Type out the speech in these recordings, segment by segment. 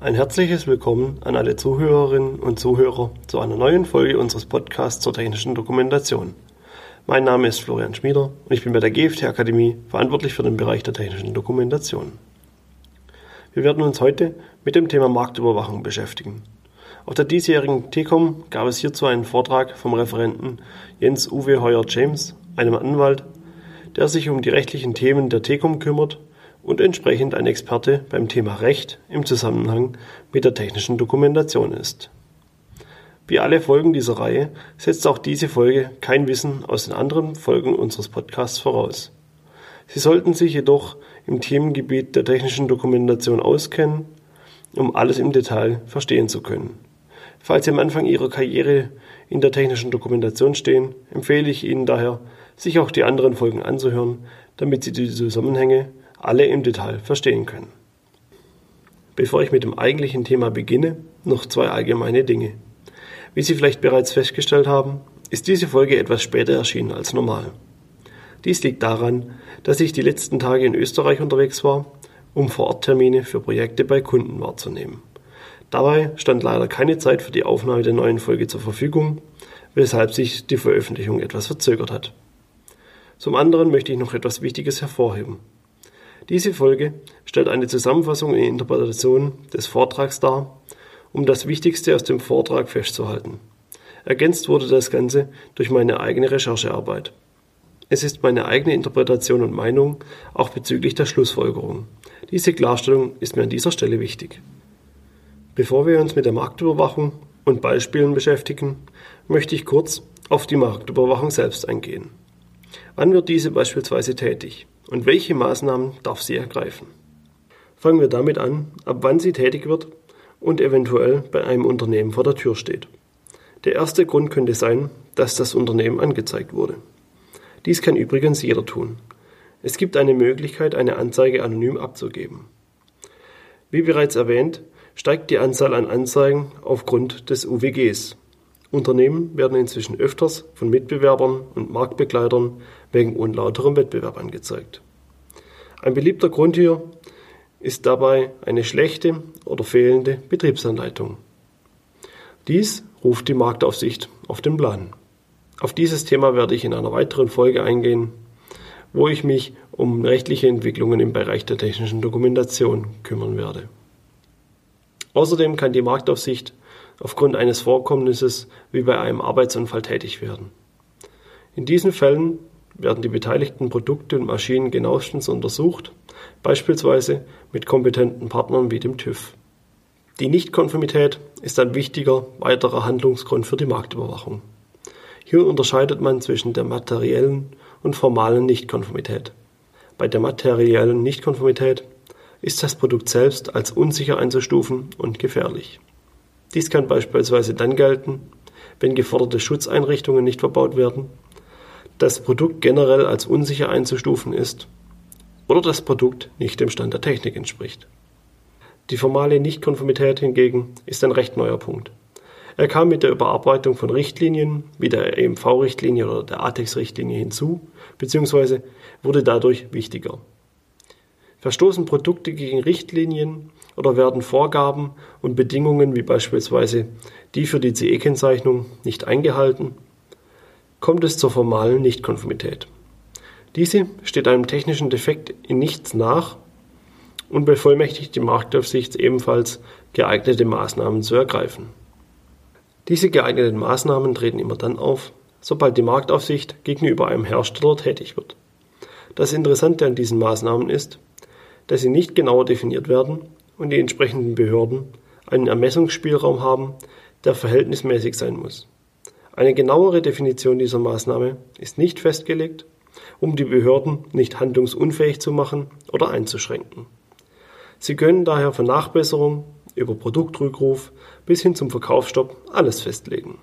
Ein herzliches Willkommen an alle Zuhörerinnen und Zuhörer zu einer neuen Folge unseres Podcasts zur technischen Dokumentation. Mein Name ist Florian Schmieder und ich bin bei der GFT Akademie verantwortlich für den Bereich der technischen Dokumentation. Wir werden uns heute mit dem Thema Marktüberwachung beschäftigen. Auf der diesjährigen TECOM gab es hierzu einen Vortrag vom Referenten Jens Uwe Heuer-James, einem Anwalt, der sich um die rechtlichen Themen der TECOM kümmert und entsprechend ein Experte beim Thema Recht im Zusammenhang mit der technischen Dokumentation ist. Wie alle Folgen dieser Reihe setzt auch diese Folge kein Wissen aus den anderen Folgen unseres Podcasts voraus. Sie sollten sich jedoch im Themengebiet der technischen Dokumentation auskennen, um alles im Detail verstehen zu können. Falls Sie am Anfang Ihrer Karriere in der technischen Dokumentation stehen, empfehle ich Ihnen daher, sich auch die anderen Folgen anzuhören, damit Sie die Zusammenhänge alle im Detail verstehen können. Bevor ich mit dem eigentlichen Thema beginne, noch zwei allgemeine Dinge. Wie Sie vielleicht bereits festgestellt haben, ist diese Folge etwas später erschienen als normal. Dies liegt daran, dass ich die letzten Tage in Österreich unterwegs war, um Vororttermine für Projekte bei Kunden wahrzunehmen. Dabei stand leider keine Zeit für die Aufnahme der neuen Folge zur Verfügung, weshalb sich die Veröffentlichung etwas verzögert hat. Zum anderen möchte ich noch etwas Wichtiges hervorheben. Diese Folge stellt eine Zusammenfassung und Interpretation des Vortrags dar, um das Wichtigste aus dem Vortrag festzuhalten. Ergänzt wurde das Ganze durch meine eigene Recherchearbeit. Es ist meine eigene Interpretation und Meinung, auch bezüglich der Schlussfolgerung. Diese Klarstellung ist mir an dieser Stelle wichtig. Bevor wir uns mit der Marktüberwachung und Beispielen beschäftigen, möchte ich kurz auf die Marktüberwachung selbst eingehen. Wann wird diese beispielsweise tätig und welche Maßnahmen darf sie ergreifen? Fangen wir damit an, ab wann sie tätig wird und eventuell bei einem Unternehmen vor der Tür steht. Der erste Grund könnte sein, dass das Unternehmen angezeigt wurde. Dies kann übrigens jeder tun. Es gibt eine Möglichkeit, eine Anzeige anonym abzugeben. Wie bereits erwähnt, steigt die Anzahl an Anzeigen aufgrund des UWGs. Unternehmen werden inzwischen öfters von Mitbewerbern und Marktbegleitern wegen unlauterem Wettbewerb angezeigt. Ein beliebter Grund hier ist dabei eine schlechte oder fehlende Betriebsanleitung. Dies ruft die Marktaufsicht auf den Plan. Auf dieses Thema werde ich in einer weiteren Folge eingehen, wo ich mich um rechtliche Entwicklungen im Bereich der technischen Dokumentation kümmern werde. Außerdem kann die Marktaufsicht aufgrund eines Vorkommnisses wie bei einem Arbeitsunfall tätig werden. In diesen Fällen werden die beteiligten Produkte und Maschinen genauestens untersucht, beispielsweise mit kompetenten Partnern wie dem TÜV. Die Nichtkonformität ist ein wichtiger weiterer Handlungsgrund für die Marktüberwachung. Hier unterscheidet man zwischen der materiellen und formalen Nichtkonformität. Bei der materiellen Nichtkonformität ist das Produkt selbst als unsicher einzustufen und gefährlich. Dies kann beispielsweise dann gelten, wenn geforderte Schutzeinrichtungen nicht verbaut werden, das Produkt generell als unsicher einzustufen ist oder das Produkt nicht dem Stand der Technik entspricht. Die formale Nichtkonformität hingegen ist ein recht neuer Punkt. Er kam mit der Überarbeitung von Richtlinien wie der EMV-Richtlinie oder der ATEX-Richtlinie hinzu, beziehungsweise wurde dadurch wichtiger. Verstoßen Produkte gegen Richtlinien oder werden Vorgaben und Bedingungen wie beispielsweise die für die CE-Kennzeichnung nicht eingehalten, kommt es zur formalen Nichtkonformität. Diese steht einem technischen Defekt in nichts nach und bevollmächtigt die Marktaufsicht ebenfalls geeignete Maßnahmen zu ergreifen. Diese geeigneten Maßnahmen treten immer dann auf, sobald die Marktaufsicht gegenüber einem Hersteller tätig wird. Das Interessante an diesen Maßnahmen ist, dass sie nicht genauer definiert werden und die entsprechenden Behörden einen Ermessungsspielraum haben, der verhältnismäßig sein muss. Eine genauere Definition dieser Maßnahme ist nicht festgelegt, um die Behörden nicht handlungsunfähig zu machen oder einzuschränken. Sie können daher von Nachbesserung über Produktrückruf bis hin zum Verkaufsstopp alles festlegen.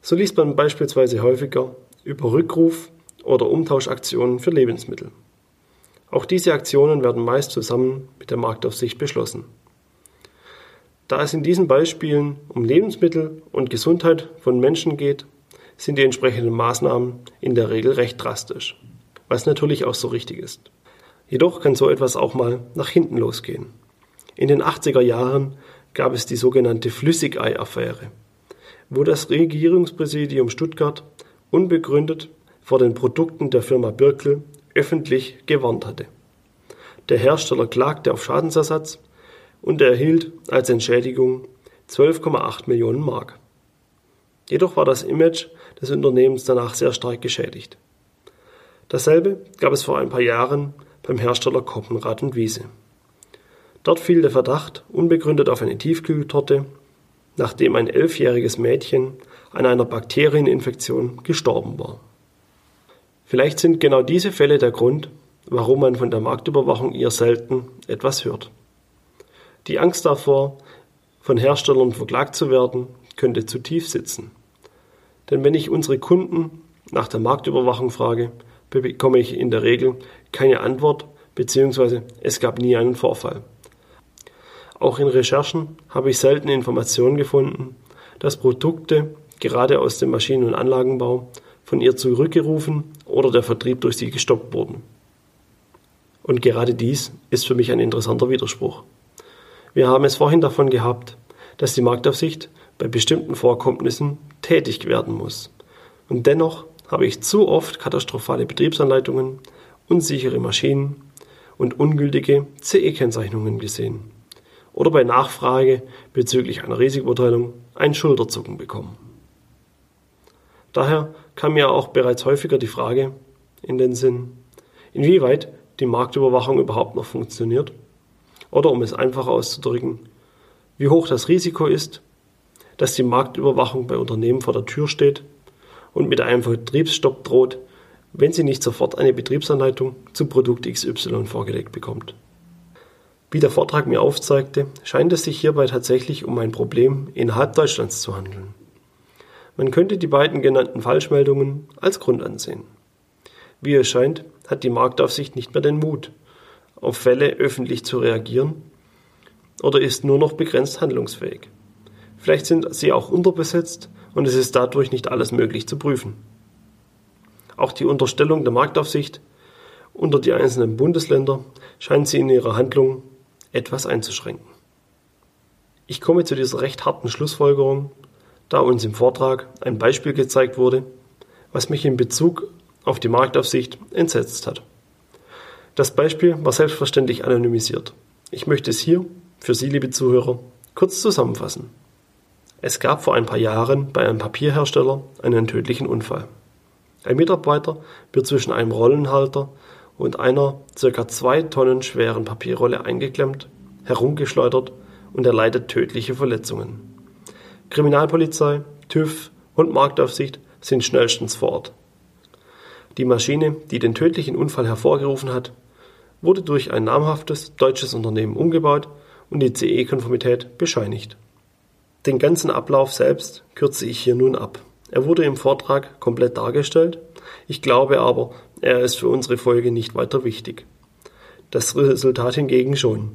So liest man beispielsweise häufiger über Rückruf oder Umtauschaktionen für Lebensmittel. Auch diese Aktionen werden meist zusammen mit der Marktaufsicht beschlossen. Da es in diesen Beispielen um Lebensmittel und Gesundheit von Menschen geht, sind die entsprechenden Maßnahmen in der Regel recht drastisch, was natürlich auch so richtig ist. Jedoch kann so etwas auch mal nach hinten losgehen. In den 80er Jahren gab es die sogenannte Flüssigei-Affäre, wo das Regierungspräsidium Stuttgart unbegründet vor den Produkten der Firma Birkel öffentlich gewarnt hatte. Der Hersteller klagte auf Schadensersatz und erhielt als Entschädigung 12,8 Millionen Mark. Jedoch war das Image des Unternehmens danach sehr stark geschädigt. Dasselbe gab es vor ein paar Jahren beim Hersteller Koppenrad und Wiese. Dort fiel der Verdacht unbegründet auf eine Tiefkühltorte, nachdem ein elfjähriges Mädchen an einer Bakterieninfektion gestorben war. Vielleicht sind genau diese Fälle der Grund, warum man von der Marktüberwachung eher selten etwas hört. Die Angst davor, von Herstellern verklagt zu werden, könnte zu tief sitzen. Denn wenn ich unsere Kunden nach der Marktüberwachung frage, bekomme ich in der Regel keine Antwort bzw. es gab nie einen Vorfall. Auch in Recherchen habe ich selten Informationen gefunden, dass Produkte gerade aus dem Maschinen- und Anlagenbau von ihr zurückgerufen oder der Vertrieb durch sie gestoppt wurden. Und gerade dies ist für mich ein interessanter Widerspruch. Wir haben es vorhin davon gehabt, dass die Marktaufsicht bei bestimmten Vorkommnissen tätig werden muss. Und dennoch habe ich zu oft katastrophale Betriebsanleitungen, unsichere Maschinen und ungültige CE-Kennzeichnungen gesehen. Oder bei Nachfrage bezüglich einer Risikobeurteilung ein Schulterzucken bekommen. Daher kam mir auch bereits häufiger die Frage in den Sinn, inwieweit die Marktüberwachung überhaupt noch funktioniert oder um es einfach auszudrücken, wie hoch das Risiko ist, dass die Marktüberwachung bei Unternehmen vor der Tür steht und mit einem Vertriebsstopp droht, wenn sie nicht sofort eine Betriebsanleitung zu Produkt XY vorgelegt bekommt. Wie der Vortrag mir aufzeigte, scheint es sich hierbei tatsächlich um ein Problem innerhalb Deutschlands zu handeln. Man könnte die beiden genannten Falschmeldungen als Grund ansehen. Wie es scheint, hat die Marktaufsicht nicht mehr den Mut, auf Fälle öffentlich zu reagieren oder ist nur noch begrenzt handlungsfähig. Vielleicht sind sie auch unterbesetzt und es ist dadurch nicht alles möglich zu prüfen. Auch die Unterstellung der Marktaufsicht unter die einzelnen Bundesländer scheint sie in ihrer Handlung etwas einzuschränken. Ich komme zu dieser recht harten Schlussfolgerung, da uns im Vortrag ein Beispiel gezeigt wurde, was mich in Bezug auf die Marktaufsicht entsetzt hat. Das Beispiel war selbstverständlich anonymisiert. Ich möchte es hier, für Sie, liebe Zuhörer, kurz zusammenfassen. Es gab vor ein paar Jahren bei einem Papierhersteller einen tödlichen Unfall. Ein Mitarbeiter wird zwischen einem Rollenhalter und einer ca. zwei Tonnen schweren Papierrolle eingeklemmt, herumgeschleudert und erleidet tödliche Verletzungen. Kriminalpolizei, TÜV und Marktaufsicht sind schnellstens vor Ort. Die Maschine, die den tödlichen Unfall hervorgerufen hat, wurde durch ein namhaftes deutsches Unternehmen umgebaut und die CE-Konformität bescheinigt. Den ganzen Ablauf selbst kürze ich hier nun ab. Er wurde im Vortrag komplett dargestellt. Ich glaube aber, er ist für unsere Folge nicht weiter wichtig. Das Resultat hingegen schon.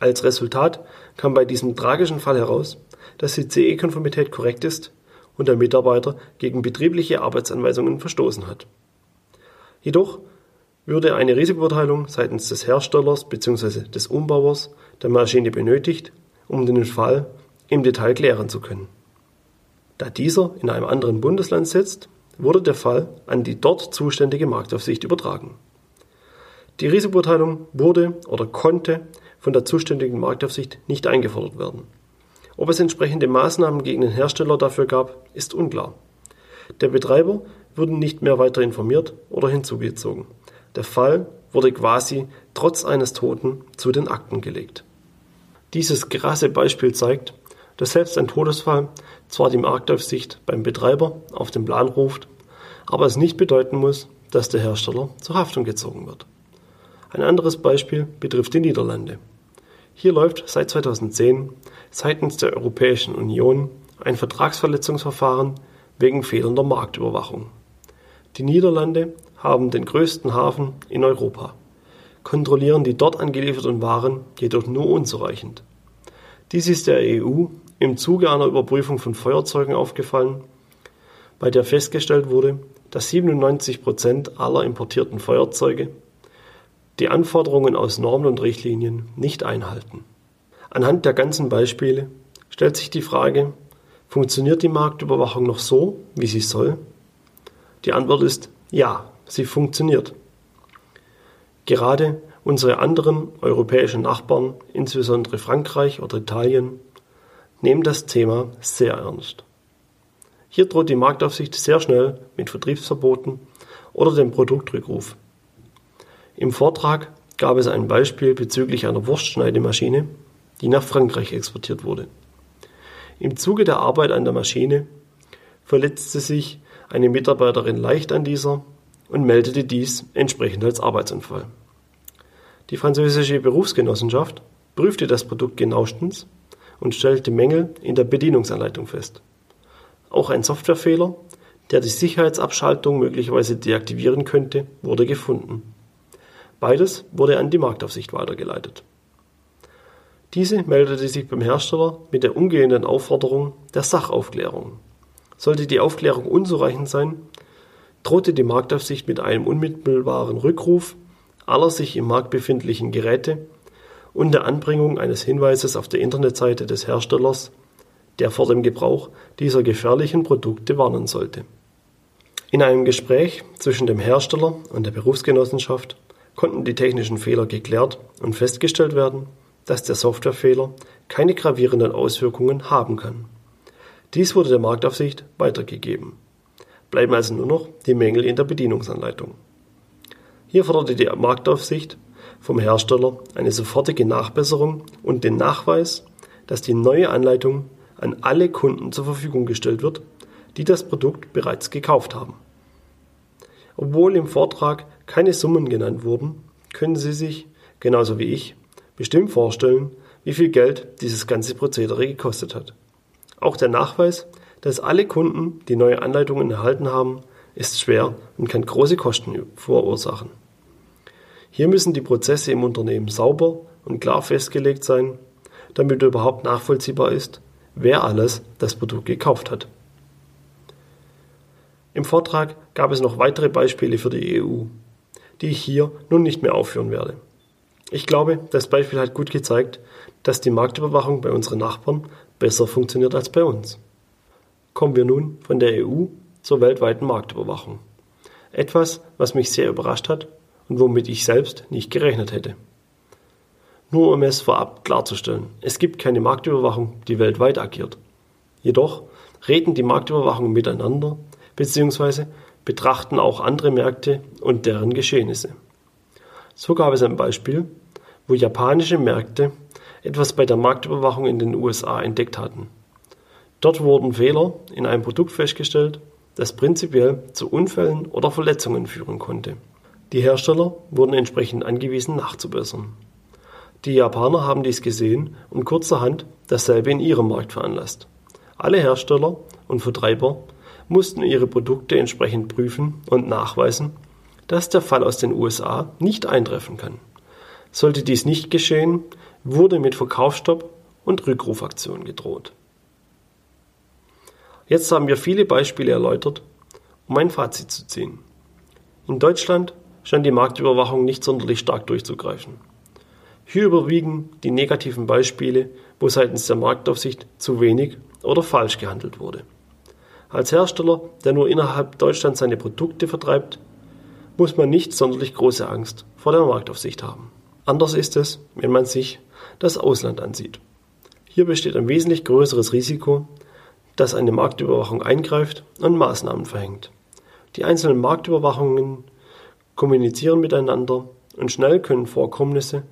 Als Resultat kam bei diesem tragischen Fall heraus, dass die CE-Konformität korrekt ist und der Mitarbeiter gegen betriebliche Arbeitsanweisungen verstoßen hat. Jedoch würde eine Risikobeurteilung seitens des Herstellers bzw. des Umbauers der Maschine benötigt, um den Fall im Detail klären zu können. Da dieser in einem anderen Bundesland sitzt, wurde der Fall an die dort zuständige Marktaufsicht übertragen. Die Risikobeurteilung wurde oder konnte von der zuständigen Marktaufsicht nicht eingefordert werden. Ob es entsprechende Maßnahmen gegen den Hersteller dafür gab, ist unklar. Der Betreiber wurde nicht mehr weiter informiert oder hinzugezogen. Der Fall wurde quasi trotz eines Toten zu den Akten gelegt. Dieses krasse Beispiel zeigt, dass selbst ein Todesfall zwar die Marktaufsicht beim Betreiber auf den Plan ruft, aber es nicht bedeuten muss, dass der Hersteller zur Haftung gezogen wird. Ein anderes Beispiel betrifft die Niederlande. Hier läuft seit 2010 seitens der Europäischen Union ein Vertragsverletzungsverfahren wegen fehlender Marktüberwachung. Die Niederlande haben den größten Hafen in Europa, kontrollieren die dort angelieferten Waren jedoch nur unzureichend. Dies ist der EU im Zuge einer Überprüfung von Feuerzeugen aufgefallen, bei der festgestellt wurde, dass 97 Prozent aller importierten Feuerzeuge die Anforderungen aus Normen und Richtlinien nicht einhalten. Anhand der ganzen Beispiele stellt sich die Frage, funktioniert die Marktüberwachung noch so, wie sie soll? Die Antwort ist ja, sie funktioniert. Gerade unsere anderen europäischen Nachbarn, insbesondere Frankreich oder Italien, nehmen das Thema sehr ernst. Hier droht die Marktaufsicht sehr schnell mit Vertriebsverboten oder dem Produktrückruf. Im Vortrag gab es ein Beispiel bezüglich einer Wurstschneidemaschine, die nach Frankreich exportiert wurde. Im Zuge der Arbeit an der Maschine verletzte sich eine Mitarbeiterin leicht an dieser und meldete dies entsprechend als Arbeitsunfall. Die französische Berufsgenossenschaft prüfte das Produkt genauestens und stellte Mängel in der Bedienungsanleitung fest. Auch ein Softwarefehler, der die Sicherheitsabschaltung möglicherweise deaktivieren könnte, wurde gefunden. Beides wurde an die Marktaufsicht weitergeleitet. Diese meldete sich beim Hersteller mit der umgehenden Aufforderung der Sachaufklärung. Sollte die Aufklärung unzureichend sein, drohte die Marktaufsicht mit einem unmittelbaren Rückruf aller sich im Markt befindlichen Geräte und der Anbringung eines Hinweises auf der Internetseite des Herstellers, der vor dem Gebrauch dieser gefährlichen Produkte warnen sollte. In einem Gespräch zwischen dem Hersteller und der Berufsgenossenschaft konnten die technischen Fehler geklärt und festgestellt werden, dass der Softwarefehler keine gravierenden Auswirkungen haben kann. Dies wurde der Marktaufsicht weitergegeben. Bleiben also nur noch die Mängel in der Bedienungsanleitung. Hier forderte die Marktaufsicht vom Hersteller eine sofortige Nachbesserung und den Nachweis, dass die neue Anleitung an alle Kunden zur Verfügung gestellt wird, die das Produkt bereits gekauft haben. Obwohl im Vortrag keine Summen genannt wurden, können Sie sich, genauso wie ich, bestimmt vorstellen, wie viel Geld dieses ganze Prozedere gekostet hat. Auch der Nachweis, dass alle Kunden die neue Anleitungen erhalten haben, ist schwer und kann große Kosten verursachen. Hier müssen die Prozesse im Unternehmen sauber und klar festgelegt sein, damit überhaupt nachvollziehbar ist, wer alles das Produkt gekauft hat. Im Vortrag gab es noch weitere Beispiele für die EU, die ich hier nun nicht mehr aufführen werde. Ich glaube, das Beispiel hat gut gezeigt, dass die Marktüberwachung bei unseren Nachbarn besser funktioniert als bei uns. Kommen wir nun von der EU zur weltweiten Marktüberwachung. Etwas, was mich sehr überrascht hat und womit ich selbst nicht gerechnet hätte. Nur um es vorab klarzustellen, es gibt keine Marktüberwachung, die weltweit agiert. Jedoch reden die Marktüberwachungen miteinander bzw. betrachten auch andere Märkte und deren Geschehnisse. So gab es ein Beispiel, wo japanische Märkte etwas bei der Marktüberwachung in den USA entdeckt hatten. Dort wurden Fehler in einem Produkt festgestellt, das prinzipiell zu Unfällen oder Verletzungen führen konnte. Die Hersteller wurden entsprechend angewiesen nachzubessern. Die Japaner haben dies gesehen und kurzerhand dasselbe in ihrem Markt veranlasst. Alle Hersteller und Vertreiber mussten ihre Produkte entsprechend prüfen und nachweisen, dass der Fall aus den USA nicht eintreffen kann. Sollte dies nicht geschehen, wurde mit Verkaufsstopp und Rückrufaktion gedroht. Jetzt haben wir viele Beispiele erläutert, um ein Fazit zu ziehen. In Deutschland scheint die Marktüberwachung nicht sonderlich stark durchzugreifen. Hier überwiegen die negativen Beispiele, wo seitens der Marktaufsicht zu wenig oder falsch gehandelt wurde. Als Hersteller, der nur innerhalb Deutschlands seine Produkte vertreibt, muss man nicht sonderlich große Angst vor der Marktaufsicht haben. Anders ist es, wenn man sich das Ausland ansieht. Hier besteht ein wesentlich größeres Risiko, dass eine Marktüberwachung eingreift und Maßnahmen verhängt. Die einzelnen Marktüberwachungen kommunizieren miteinander und schnell können Vorkommnisse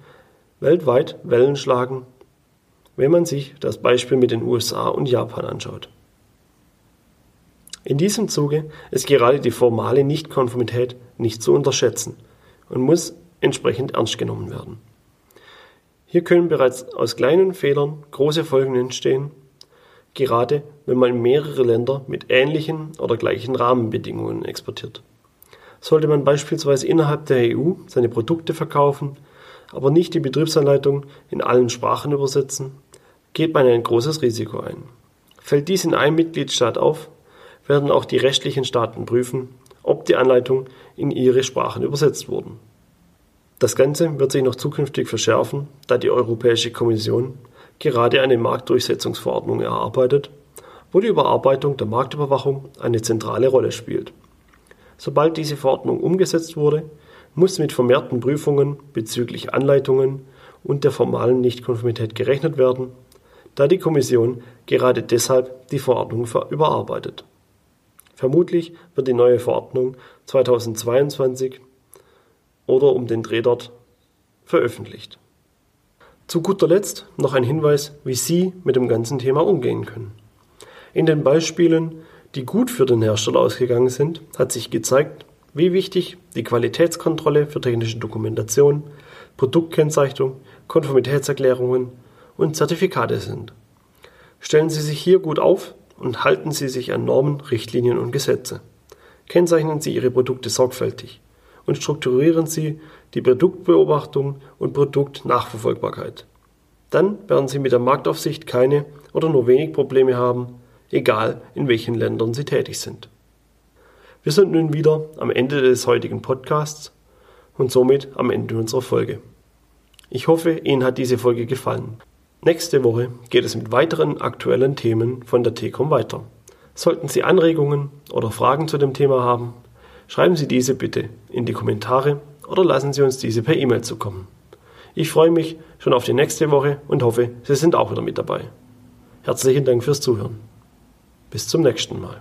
weltweit Wellen schlagen, wenn man sich das Beispiel mit den USA und Japan anschaut. In diesem Zuge ist gerade die formale Nichtkonformität nicht zu unterschätzen und muss entsprechend ernst genommen werden. Hier können bereits aus kleinen Fehlern große Folgen entstehen, gerade wenn man mehrere Länder mit ähnlichen oder gleichen Rahmenbedingungen exportiert. Sollte man beispielsweise innerhalb der EU seine Produkte verkaufen, aber nicht die Betriebsanleitung in allen Sprachen übersetzen, geht man ein großes Risiko ein. Fällt dies in einem Mitgliedstaat auf, werden auch die rechtlichen Staaten prüfen, ob die Anleitung in ihre Sprachen übersetzt wurden. Das Ganze wird sich noch zukünftig verschärfen, da die Europäische Kommission gerade eine Marktdurchsetzungsverordnung erarbeitet, wo die Überarbeitung der Marktüberwachung eine zentrale Rolle spielt. Sobald diese Verordnung umgesetzt wurde, muss mit vermehrten Prüfungen bezüglich Anleitungen und der formalen Nichtkonformität gerechnet werden, da die Kommission gerade deshalb die Verordnung überarbeitet. Vermutlich wird die neue Verordnung 2022 oder um den Dreh dort veröffentlicht. Zu guter Letzt noch ein Hinweis, wie Sie mit dem ganzen Thema umgehen können. In den Beispielen, die gut für den Hersteller ausgegangen sind, hat sich gezeigt, wie wichtig die Qualitätskontrolle für technische Dokumentation, Produktkennzeichnung, Konformitätserklärungen und Zertifikate sind. Stellen Sie sich hier gut auf und halten Sie sich an Normen, Richtlinien und Gesetze. Kennzeichnen Sie Ihre Produkte sorgfältig und strukturieren Sie die Produktbeobachtung und Produktnachverfolgbarkeit. Dann werden Sie mit der Marktaufsicht keine oder nur wenig Probleme haben, egal in welchen Ländern Sie tätig sind. Wir sind nun wieder am Ende des heutigen Podcasts und somit am Ende unserer Folge. Ich hoffe, Ihnen hat diese Folge gefallen. Nächste Woche geht es mit weiteren aktuellen Themen von der TECOM weiter. Sollten Sie Anregungen oder Fragen zu dem Thema haben, Schreiben Sie diese bitte in die Kommentare oder lassen Sie uns diese per E-Mail zukommen. Ich freue mich schon auf die nächste Woche und hoffe, Sie sind auch wieder mit dabei. Herzlichen Dank fürs Zuhören. Bis zum nächsten Mal.